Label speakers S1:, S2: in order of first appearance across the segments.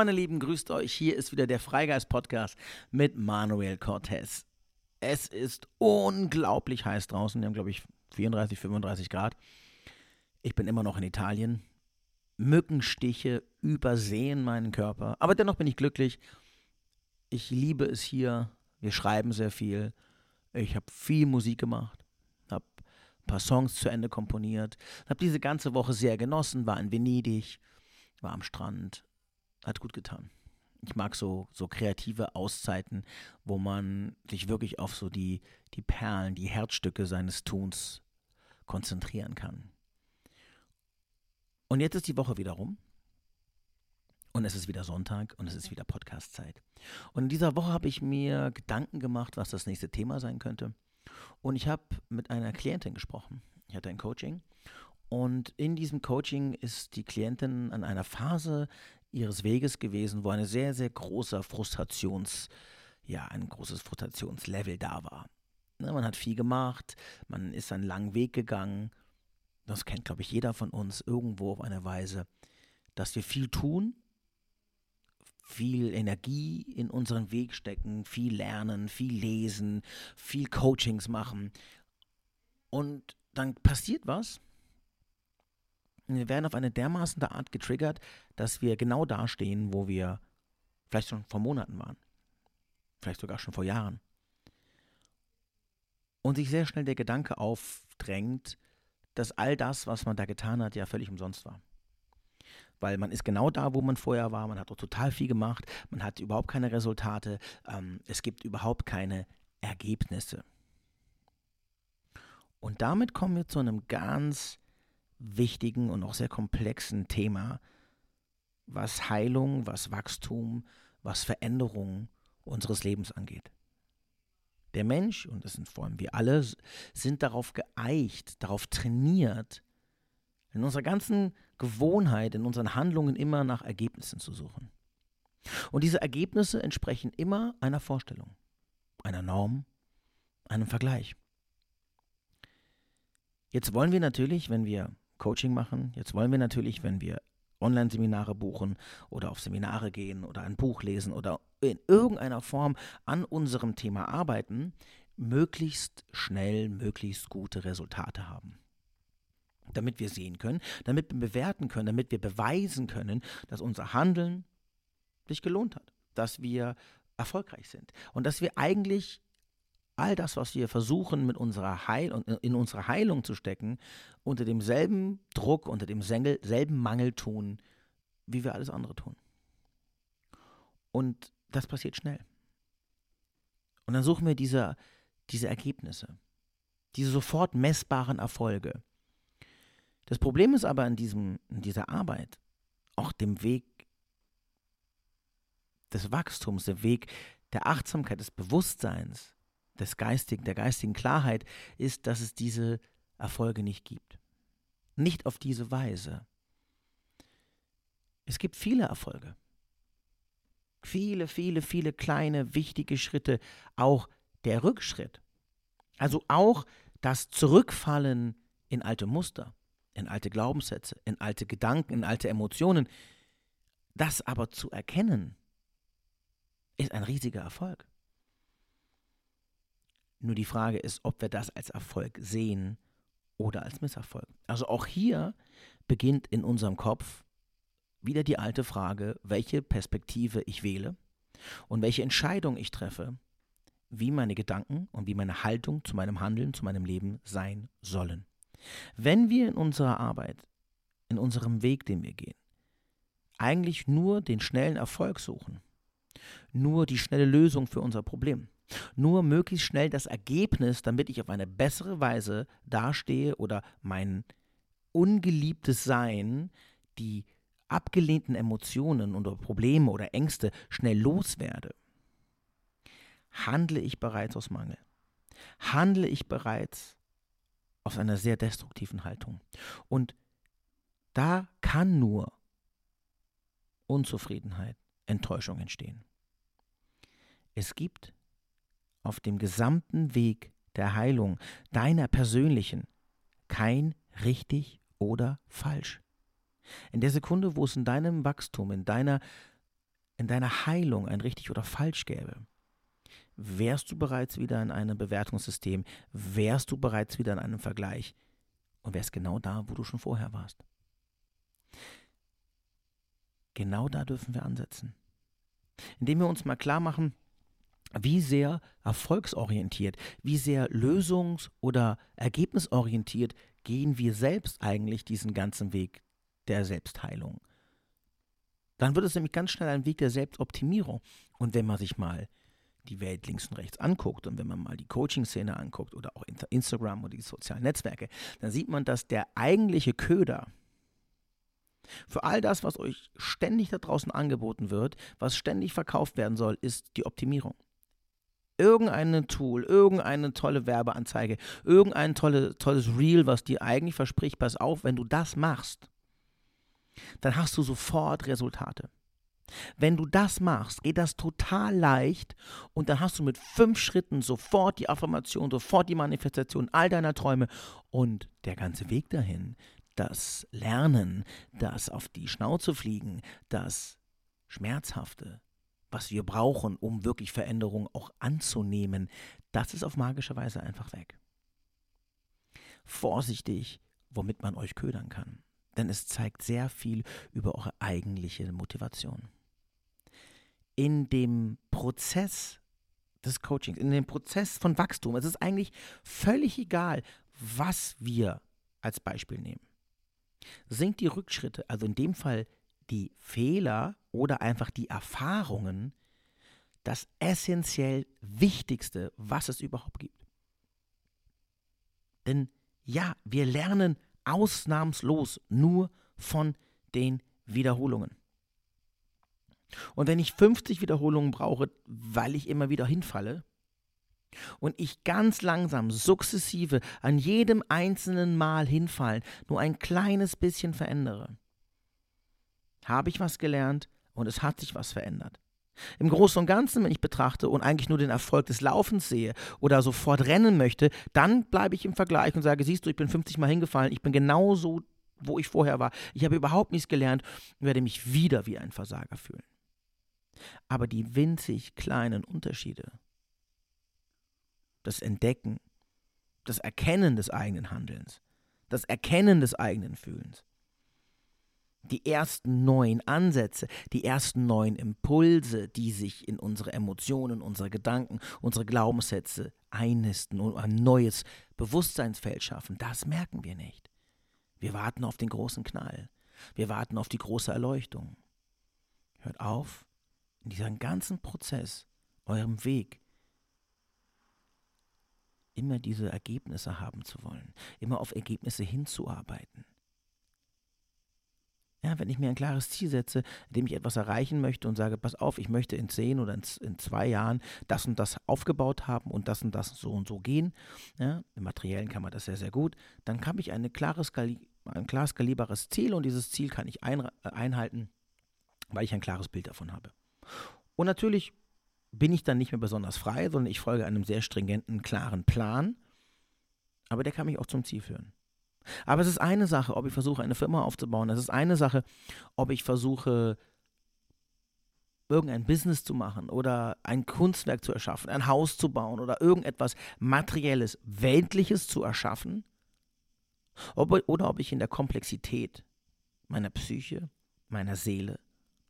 S1: Meine Lieben, grüßt euch. Hier ist wieder der Freigeist Podcast mit Manuel Cortez. Es ist unglaublich heiß draußen. Wir haben, glaube ich, 34, 35 Grad. Ich bin immer noch in Italien. Mückenstiche übersehen meinen Körper. Aber dennoch bin ich glücklich. Ich liebe es hier. Wir schreiben sehr viel. Ich habe viel Musik gemacht. Habe ein paar Songs zu Ende komponiert. Habe diese ganze Woche sehr genossen. War in Venedig. War am Strand hat gut getan. Ich mag so, so kreative Auszeiten, wo man sich wirklich auf so die, die Perlen, die Herzstücke seines Tuns konzentrieren kann. Und jetzt ist die Woche wieder rum. Und es ist wieder Sonntag und es ist wieder Podcast-Zeit. Und in dieser Woche habe ich mir Gedanken gemacht, was das nächste Thema sein könnte. Und ich habe mit einer Klientin gesprochen. Ich hatte ein Coaching. Und in diesem Coaching ist die Klientin an einer Phase ihres Weges gewesen, wo eine sehr, sehr großer Frustrations, ja, ein großes Frustrationslevel da war. Ne, man hat viel gemacht, man ist einen langen Weg gegangen. Das kennt, glaube ich, jeder von uns irgendwo auf eine Weise, dass wir viel tun, viel Energie in unseren Weg stecken, viel lernen, viel lesen, viel Coachings machen. Und dann passiert was wir werden auf eine dermaßen Art getriggert, dass wir genau da stehen, wo wir vielleicht schon vor Monaten waren. Vielleicht sogar schon vor Jahren. Und sich sehr schnell der Gedanke aufdrängt, dass all das, was man da getan hat, ja völlig umsonst war. Weil man ist genau da, wo man vorher war, man hat auch total viel gemacht, man hat überhaupt keine Resultate, ähm, es gibt überhaupt keine Ergebnisse. Und damit kommen wir zu einem ganz wichtigen und auch sehr komplexen Thema, was Heilung, was Wachstum, was Veränderung unseres Lebens angeht. Der Mensch, und das sind vor allem wir alle, sind darauf geeicht, darauf trainiert, in unserer ganzen Gewohnheit, in unseren Handlungen immer nach Ergebnissen zu suchen. Und diese Ergebnisse entsprechen immer einer Vorstellung, einer Norm, einem Vergleich. Jetzt wollen wir natürlich, wenn wir Coaching machen. Jetzt wollen wir natürlich, wenn wir Online-Seminare buchen oder auf Seminare gehen oder ein Buch lesen oder in irgendeiner Form an unserem Thema arbeiten, möglichst schnell, möglichst gute Resultate haben. Damit wir sehen können, damit wir bewerten können, damit wir beweisen können, dass unser Handeln sich gelohnt hat, dass wir erfolgreich sind und dass wir eigentlich all das, was wir versuchen mit unserer Heil in unsere Heilung zu stecken, unter demselben Druck, unter demselben Mangel tun, wie wir alles andere tun. Und das passiert schnell. Und dann suchen wir diese, diese Ergebnisse, diese sofort messbaren Erfolge. Das Problem ist aber in, diesem, in dieser Arbeit, auch dem Weg des Wachstums, der Weg der Achtsamkeit, des Bewusstseins, des geistigen, der geistigen Klarheit ist, dass es diese Erfolge nicht gibt. Nicht auf diese Weise. Es gibt viele Erfolge. Viele, viele, viele kleine, wichtige Schritte. Auch der Rückschritt. Also auch das Zurückfallen in alte Muster, in alte Glaubenssätze, in alte Gedanken, in alte Emotionen. Das aber zu erkennen, ist ein riesiger Erfolg. Nur die Frage ist, ob wir das als Erfolg sehen oder als Misserfolg. Also auch hier beginnt in unserem Kopf wieder die alte Frage, welche Perspektive ich wähle und welche Entscheidung ich treffe, wie meine Gedanken und wie meine Haltung zu meinem Handeln, zu meinem Leben sein sollen. Wenn wir in unserer Arbeit, in unserem Weg, den wir gehen, eigentlich nur den schnellen Erfolg suchen, nur die schnelle Lösung für unser Problem, nur möglichst schnell das Ergebnis, damit ich auf eine bessere Weise dastehe oder mein ungeliebtes Sein, die abgelehnten Emotionen oder Probleme oder Ängste schnell loswerde. Handle ich bereits aus Mangel? Handle ich bereits aus einer sehr destruktiven Haltung? Und da kann nur Unzufriedenheit, Enttäuschung entstehen. Es gibt auf dem gesamten Weg der Heilung, deiner persönlichen, kein richtig oder falsch. In der Sekunde, wo es in deinem Wachstum, in deiner in deiner Heilung ein richtig oder falsch gäbe, wärst du bereits wieder in einem Bewertungssystem, wärst du bereits wieder in einem Vergleich und wärst genau da, wo du schon vorher warst. Genau da dürfen wir ansetzen. Indem wir uns mal klar machen, wie sehr erfolgsorientiert, wie sehr lösungs- oder ergebnisorientiert gehen wir selbst eigentlich diesen ganzen Weg der Selbstheilung. Dann wird es nämlich ganz schnell ein Weg der Selbstoptimierung. Und wenn man sich mal die Welt links und rechts anguckt und wenn man mal die Coaching-Szene anguckt oder auch Instagram oder die sozialen Netzwerke, dann sieht man, dass der eigentliche Köder für all das, was euch ständig da draußen angeboten wird, was ständig verkauft werden soll, ist die Optimierung. Irgendein Tool, irgendeine tolle Werbeanzeige, irgendein tolle, tolles Reel, was dir eigentlich verspricht, pass auf, wenn du das machst, dann hast du sofort Resultate. Wenn du das machst, geht das total leicht und dann hast du mit fünf Schritten sofort die Affirmation, sofort die Manifestation all deiner Träume und der ganze Weg dahin, das Lernen, das auf die Schnauze fliegen, das Schmerzhafte, was wir brauchen, um wirklich Veränderungen auch anzunehmen, das ist auf magische Weise einfach weg. Vorsichtig, womit man euch ködern kann, denn es zeigt sehr viel über eure eigentliche Motivation in dem Prozess des Coachings, in dem Prozess von Wachstum. Es ist eigentlich völlig egal, was wir als Beispiel nehmen. Sind die Rückschritte, also in dem Fall die Fehler oder einfach die Erfahrungen, das essentiell Wichtigste, was es überhaupt gibt. Denn ja, wir lernen ausnahmslos nur von den Wiederholungen. Und wenn ich 50 Wiederholungen brauche, weil ich immer wieder hinfalle, und ich ganz langsam, sukzessive, an jedem einzelnen Mal hinfallen, nur ein kleines bisschen verändere, habe ich was gelernt und es hat sich was verändert. Im Großen und Ganzen, wenn ich betrachte und eigentlich nur den Erfolg des Laufens sehe oder sofort rennen möchte, dann bleibe ich im Vergleich und sage, siehst du, ich bin 50 Mal hingefallen, ich bin genauso, wo ich vorher war. Ich habe überhaupt nichts gelernt und werde mich wieder wie ein Versager fühlen. Aber die winzig kleinen Unterschiede, das Entdecken, das Erkennen des eigenen Handelns, das Erkennen des eigenen Fühlens, die ersten neuen Ansätze, die ersten neuen Impulse, die sich in unsere Emotionen, unsere Gedanken, unsere Glaubenssätze einnisten und ein neues Bewusstseinsfeld schaffen, das merken wir nicht. Wir warten auf den großen Knall. Wir warten auf die große Erleuchtung. Hört auf, in diesem ganzen Prozess, eurem Weg, immer diese Ergebnisse haben zu wollen, immer auf Ergebnisse hinzuarbeiten. Ja, wenn ich mir ein klares Ziel setze, in dem ich etwas erreichen möchte und sage, pass auf, ich möchte in zehn oder in, in zwei Jahren das und das aufgebaut haben und das und das so und so gehen, ja, im Materiellen kann man das sehr, sehr gut, dann habe ich eine klare ein klar skalierbares Ziel und dieses Ziel kann ich ein, äh, einhalten, weil ich ein klares Bild davon habe. Und natürlich bin ich dann nicht mehr besonders frei, sondern ich folge einem sehr stringenten, klaren Plan. Aber der kann mich auch zum Ziel führen. Aber es ist eine Sache, ob ich versuche, eine Firma aufzubauen. Es ist eine Sache, ob ich versuche, irgendein Business zu machen oder ein Kunstwerk zu erschaffen, ein Haus zu bauen oder irgendetwas Materielles, Weltliches zu erschaffen. Ob, oder ob ich in der Komplexität meiner Psyche, meiner Seele,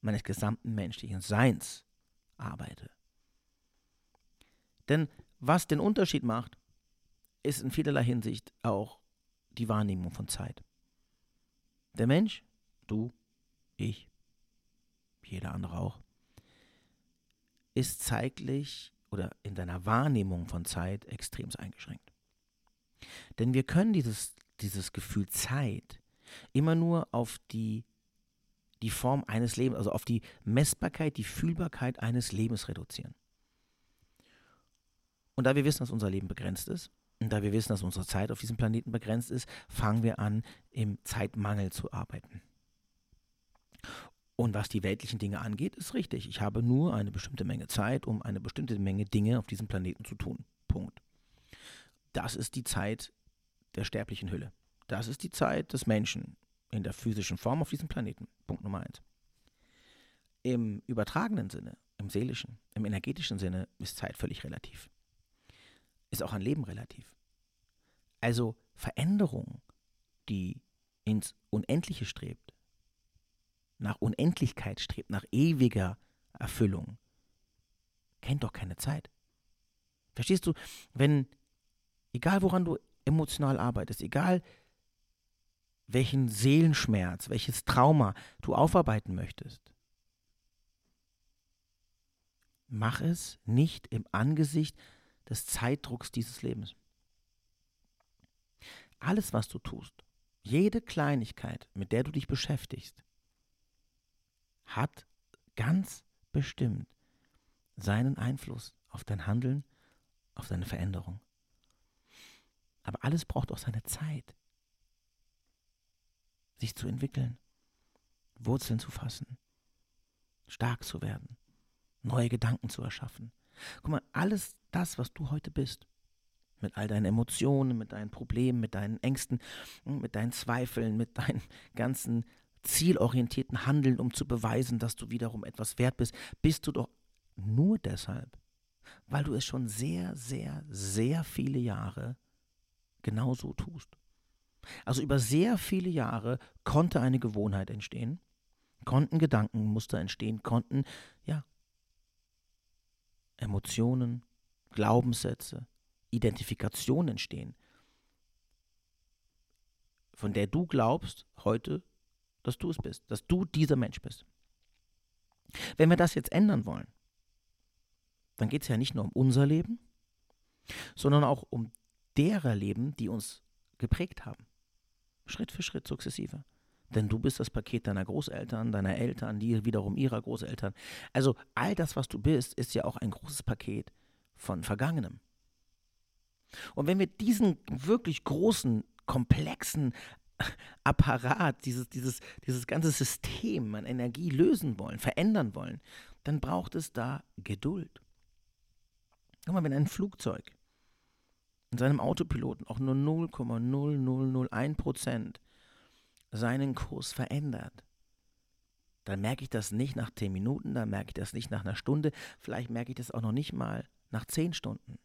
S1: meines gesamten menschlichen Seins arbeite. Denn was den Unterschied macht, ist in vielerlei Hinsicht auch die Wahrnehmung von Zeit. Der Mensch, du, ich, jeder andere auch, ist zeitlich oder in seiner Wahrnehmung von Zeit extrem eingeschränkt. Denn wir können dieses, dieses Gefühl Zeit immer nur auf die die Form eines Lebens, also auf die Messbarkeit, die Fühlbarkeit eines Lebens reduzieren. Und da wir wissen, dass unser Leben begrenzt ist, da wir wissen, dass unsere Zeit auf diesem Planeten begrenzt ist, fangen wir an, im Zeitmangel zu arbeiten. Und was die weltlichen Dinge angeht, ist richtig. Ich habe nur eine bestimmte Menge Zeit, um eine bestimmte Menge Dinge auf diesem Planeten zu tun. Punkt. Das ist die Zeit der sterblichen Hülle. Das ist die Zeit des Menschen in der physischen Form auf diesem Planeten. Punkt Nummer eins. Im übertragenen Sinne, im seelischen, im energetischen Sinne ist Zeit völlig relativ. Ist auch ein Leben relativ. Also Veränderung, die ins Unendliche strebt, nach Unendlichkeit strebt, nach ewiger Erfüllung, kennt doch keine Zeit. Verstehst du, wenn, egal woran du emotional arbeitest, egal welchen Seelenschmerz, welches Trauma du aufarbeiten möchtest, mach es nicht im Angesicht des Zeitdrucks dieses Lebens. Alles, was du tust, jede Kleinigkeit, mit der du dich beschäftigst, hat ganz bestimmt seinen Einfluss auf dein Handeln, auf deine Veränderung. Aber alles braucht auch seine Zeit, sich zu entwickeln, Wurzeln zu fassen, stark zu werden, neue Gedanken zu erschaffen. Guck mal, alles das, was du heute bist, mit all deinen Emotionen, mit deinen Problemen, mit deinen Ängsten, mit deinen Zweifeln, mit deinen ganzen zielorientierten Handeln, um zu beweisen, dass du wiederum etwas wert bist, bist du doch nur deshalb, weil du es schon sehr, sehr, sehr viele Jahre genauso tust. Also über sehr viele Jahre konnte eine Gewohnheit entstehen, konnten Gedankenmuster entstehen, konnten, ja, Emotionen, Glaubenssätze, Identifikation entstehen, von der du glaubst heute, dass du es bist, dass du dieser Mensch bist. Wenn wir das jetzt ändern wollen, dann geht es ja nicht nur um unser Leben, sondern auch um derer Leben, die uns geprägt haben. Schritt für Schritt sukzessive. Denn du bist das Paket deiner Großeltern, deiner Eltern, die wiederum ihrer Großeltern. Also all das, was du bist, ist ja auch ein großes Paket von Vergangenem. Und wenn wir diesen wirklich großen, komplexen Apparat, dieses, dieses, dieses ganze System an Energie lösen wollen, verändern wollen, dann braucht es da Geduld. Guck mal, wenn ein Flugzeug in seinem Autopiloten auch nur 0,0001 Prozent seinen Kurs verändert, dann merke ich das nicht nach 10 Minuten, dann merke ich das nicht nach einer Stunde, vielleicht merke ich das auch noch nicht mal nach 10 Stunden.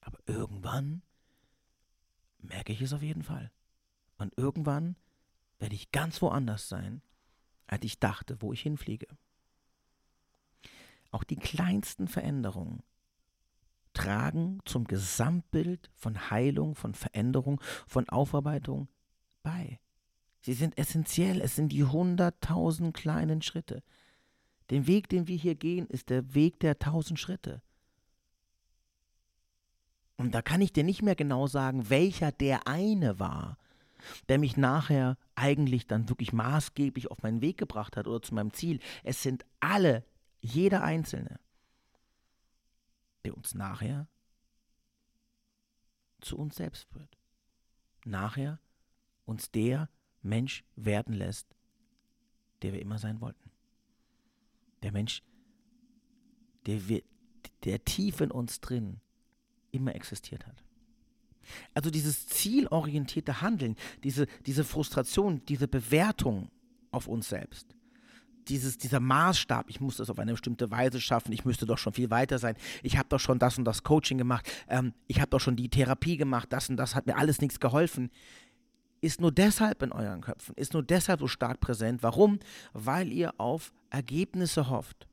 S1: Aber irgendwann merke ich es auf jeden Fall. Und irgendwann werde ich ganz woanders sein, als ich dachte, wo ich hinfliege. Auch die kleinsten Veränderungen tragen zum Gesamtbild von Heilung, von Veränderung, von Aufarbeitung bei. Sie sind essentiell, es sind die hunderttausend kleinen Schritte. Der Weg, den wir hier gehen, ist der Weg der tausend Schritte. Und da kann ich dir nicht mehr genau sagen, welcher der eine war, der mich nachher eigentlich dann wirklich maßgeblich auf meinen Weg gebracht hat oder zu meinem Ziel. Es sind alle, jeder einzelne der uns nachher zu uns selbst führt. Nachher uns der Mensch werden lässt, der wir immer sein wollten. Der Mensch, der, wir, der tief in uns drin immer existiert hat. Also dieses zielorientierte Handeln, diese, diese Frustration, diese Bewertung auf uns selbst, dieses, dieser Maßstab, ich muss das auf eine bestimmte Weise schaffen, ich müsste doch schon viel weiter sein, ich habe doch schon das und das Coaching gemacht, ähm, ich habe doch schon die Therapie gemacht, das und das hat mir alles nichts geholfen, ist nur deshalb in euren Köpfen, ist nur deshalb so stark präsent. Warum? Weil ihr auf Ergebnisse hofft.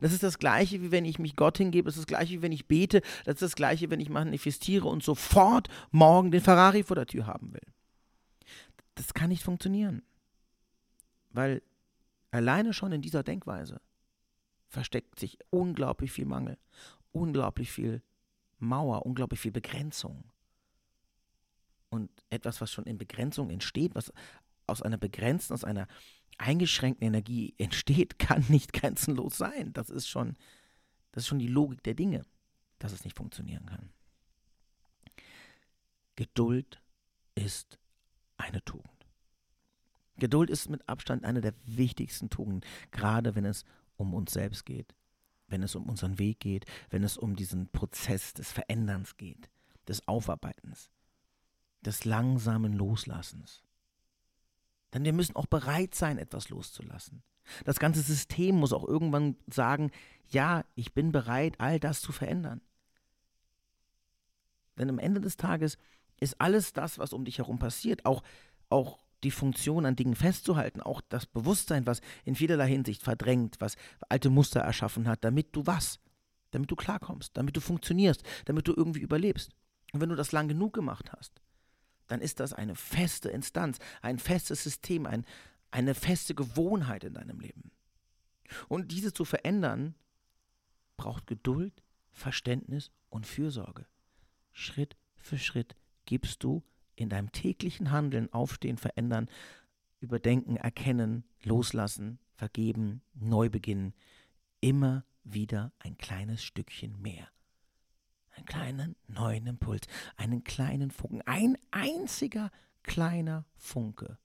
S1: Das ist das Gleiche, wie wenn ich mich Gott hingebe, das ist das Gleiche, wie wenn ich bete, das ist das Gleiche, wenn ich manifestiere und sofort morgen den Ferrari vor der Tür haben will. Das kann nicht funktionieren. Weil Alleine schon in dieser Denkweise versteckt sich unglaublich viel Mangel, unglaublich viel Mauer, unglaublich viel Begrenzung. Und etwas, was schon in Begrenzung entsteht, was aus einer begrenzten, aus einer eingeschränkten Energie entsteht, kann nicht grenzenlos sein. Das ist schon, das ist schon die Logik der Dinge, dass es nicht funktionieren kann. Geduld ist eine Tugend. Geduld ist mit Abstand eine der wichtigsten Tugenden, gerade wenn es um uns selbst geht, wenn es um unseren Weg geht, wenn es um diesen Prozess des Veränderns geht, des Aufarbeitens, des langsamen Loslassens. Denn wir müssen auch bereit sein, etwas loszulassen. Das ganze System muss auch irgendwann sagen, ja, ich bin bereit, all das zu verändern. Denn am Ende des Tages ist alles das, was um dich herum passiert, auch, auch die Funktion an Dingen festzuhalten, auch das Bewusstsein, was in vielerlei Hinsicht verdrängt, was alte Muster erschaffen hat, damit du was? Damit du klarkommst, damit du funktionierst, damit du irgendwie überlebst. Und wenn du das lang genug gemacht hast, dann ist das eine feste Instanz, ein festes System, ein, eine feste Gewohnheit in deinem Leben. Und diese zu verändern, braucht Geduld, Verständnis und Fürsorge. Schritt für Schritt gibst du in deinem täglichen Handeln, Aufstehen, Verändern, Überdenken, Erkennen, Loslassen, Vergeben, neu beginnen, immer wieder ein kleines Stückchen mehr. Einen neuen Impuls, einen kleinen Funken, ein einziger kleiner Funke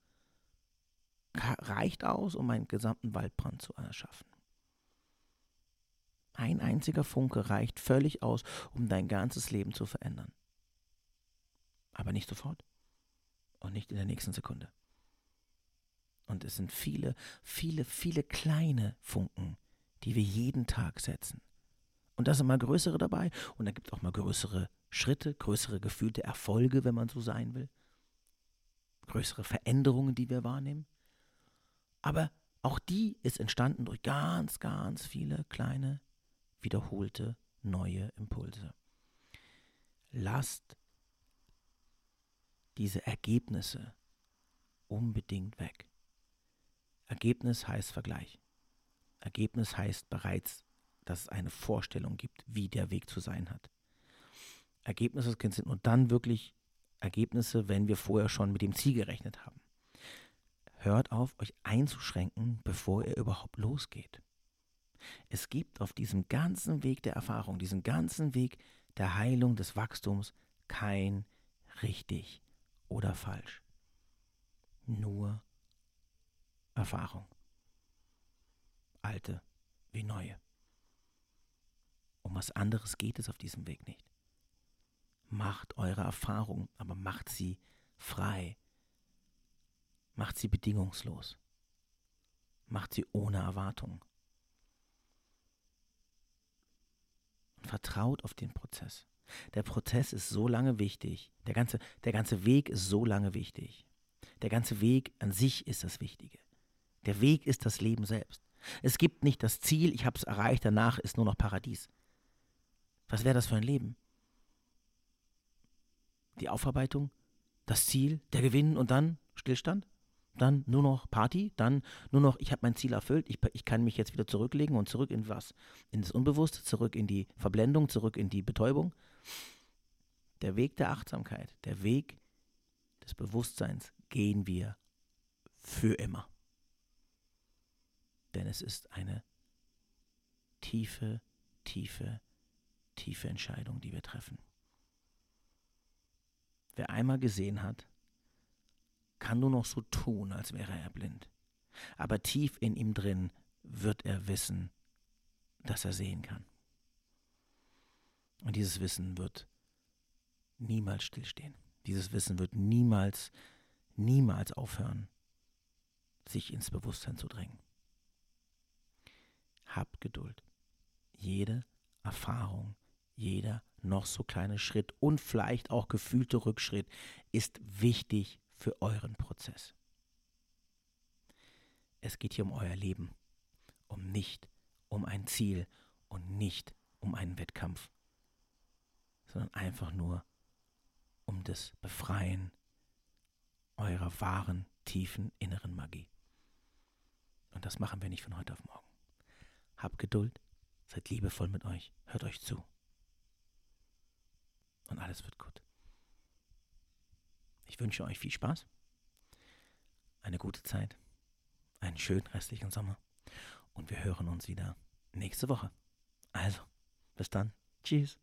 S1: reicht aus, um einen gesamten Waldbrand zu erschaffen. Ein einziger Funke reicht völlig aus, um dein ganzes Leben zu verändern. Aber nicht sofort und nicht in der nächsten Sekunde. Und es sind viele, viele, viele kleine Funken, die wir jeden Tag setzen. Und da sind mal größere dabei und da gibt es auch mal größere Schritte, größere gefühlte Erfolge, wenn man so sein will. Größere Veränderungen, die wir wahrnehmen. Aber auch die ist entstanden durch ganz, ganz viele kleine, wiederholte, neue Impulse. Lasst diese Ergebnisse unbedingt weg. Ergebnis heißt Vergleich. Ergebnis heißt bereits, dass es eine Vorstellung gibt, wie der Weg zu sein hat. Ergebnisse sind nur dann wirklich Ergebnisse, wenn wir vorher schon mit dem Ziel gerechnet haben. Hört auf, euch einzuschränken, bevor ihr überhaupt losgeht. Es gibt auf diesem ganzen Weg der Erfahrung, diesem ganzen Weg der Heilung, des Wachstums kein richtig oder falsch. Nur Erfahrung. Alte wie neue. Um was anderes geht es auf diesem Weg nicht. Macht eure Erfahrung, aber macht sie frei. Macht sie bedingungslos. Macht sie ohne Erwartung. Und vertraut auf den Prozess. Der Prozess ist so lange wichtig. Der ganze, der ganze Weg ist so lange wichtig. Der ganze Weg an sich ist das Wichtige. Der Weg ist das Leben selbst. Es gibt nicht das Ziel, ich habe es erreicht, danach ist nur noch Paradies. Was wäre das für ein Leben? Die Aufarbeitung, das Ziel, der Gewinn und dann Stillstand? Dann nur noch Party, dann nur noch, ich habe mein Ziel erfüllt, ich, ich kann mich jetzt wieder zurücklegen und zurück in was? In das Unbewusste, zurück in die Verblendung, zurück in die Betäubung. Der Weg der Achtsamkeit, der Weg des Bewusstseins gehen wir für immer. Denn es ist eine tiefe, tiefe, tiefe Entscheidung, die wir treffen. Wer einmal gesehen hat, kann nur noch so tun, als wäre er blind. Aber tief in ihm drin wird er wissen, dass er sehen kann. Und dieses Wissen wird niemals stillstehen. Dieses Wissen wird niemals, niemals aufhören, sich ins Bewusstsein zu drängen. Habt Geduld. Jede Erfahrung, jeder noch so kleine Schritt und vielleicht auch gefühlte Rückschritt ist wichtig für euren Prozess. Es geht hier um euer Leben, um nicht um ein Ziel und nicht um einen Wettkampf sondern einfach nur um das Befreien eurer wahren, tiefen inneren Magie. Und das machen wir nicht von heute auf morgen. Habt Geduld, seid liebevoll mit euch, hört euch zu. Und alles wird gut. Ich wünsche euch viel Spaß, eine gute Zeit, einen schönen restlichen Sommer und wir hören uns wieder nächste Woche. Also, bis dann. Tschüss.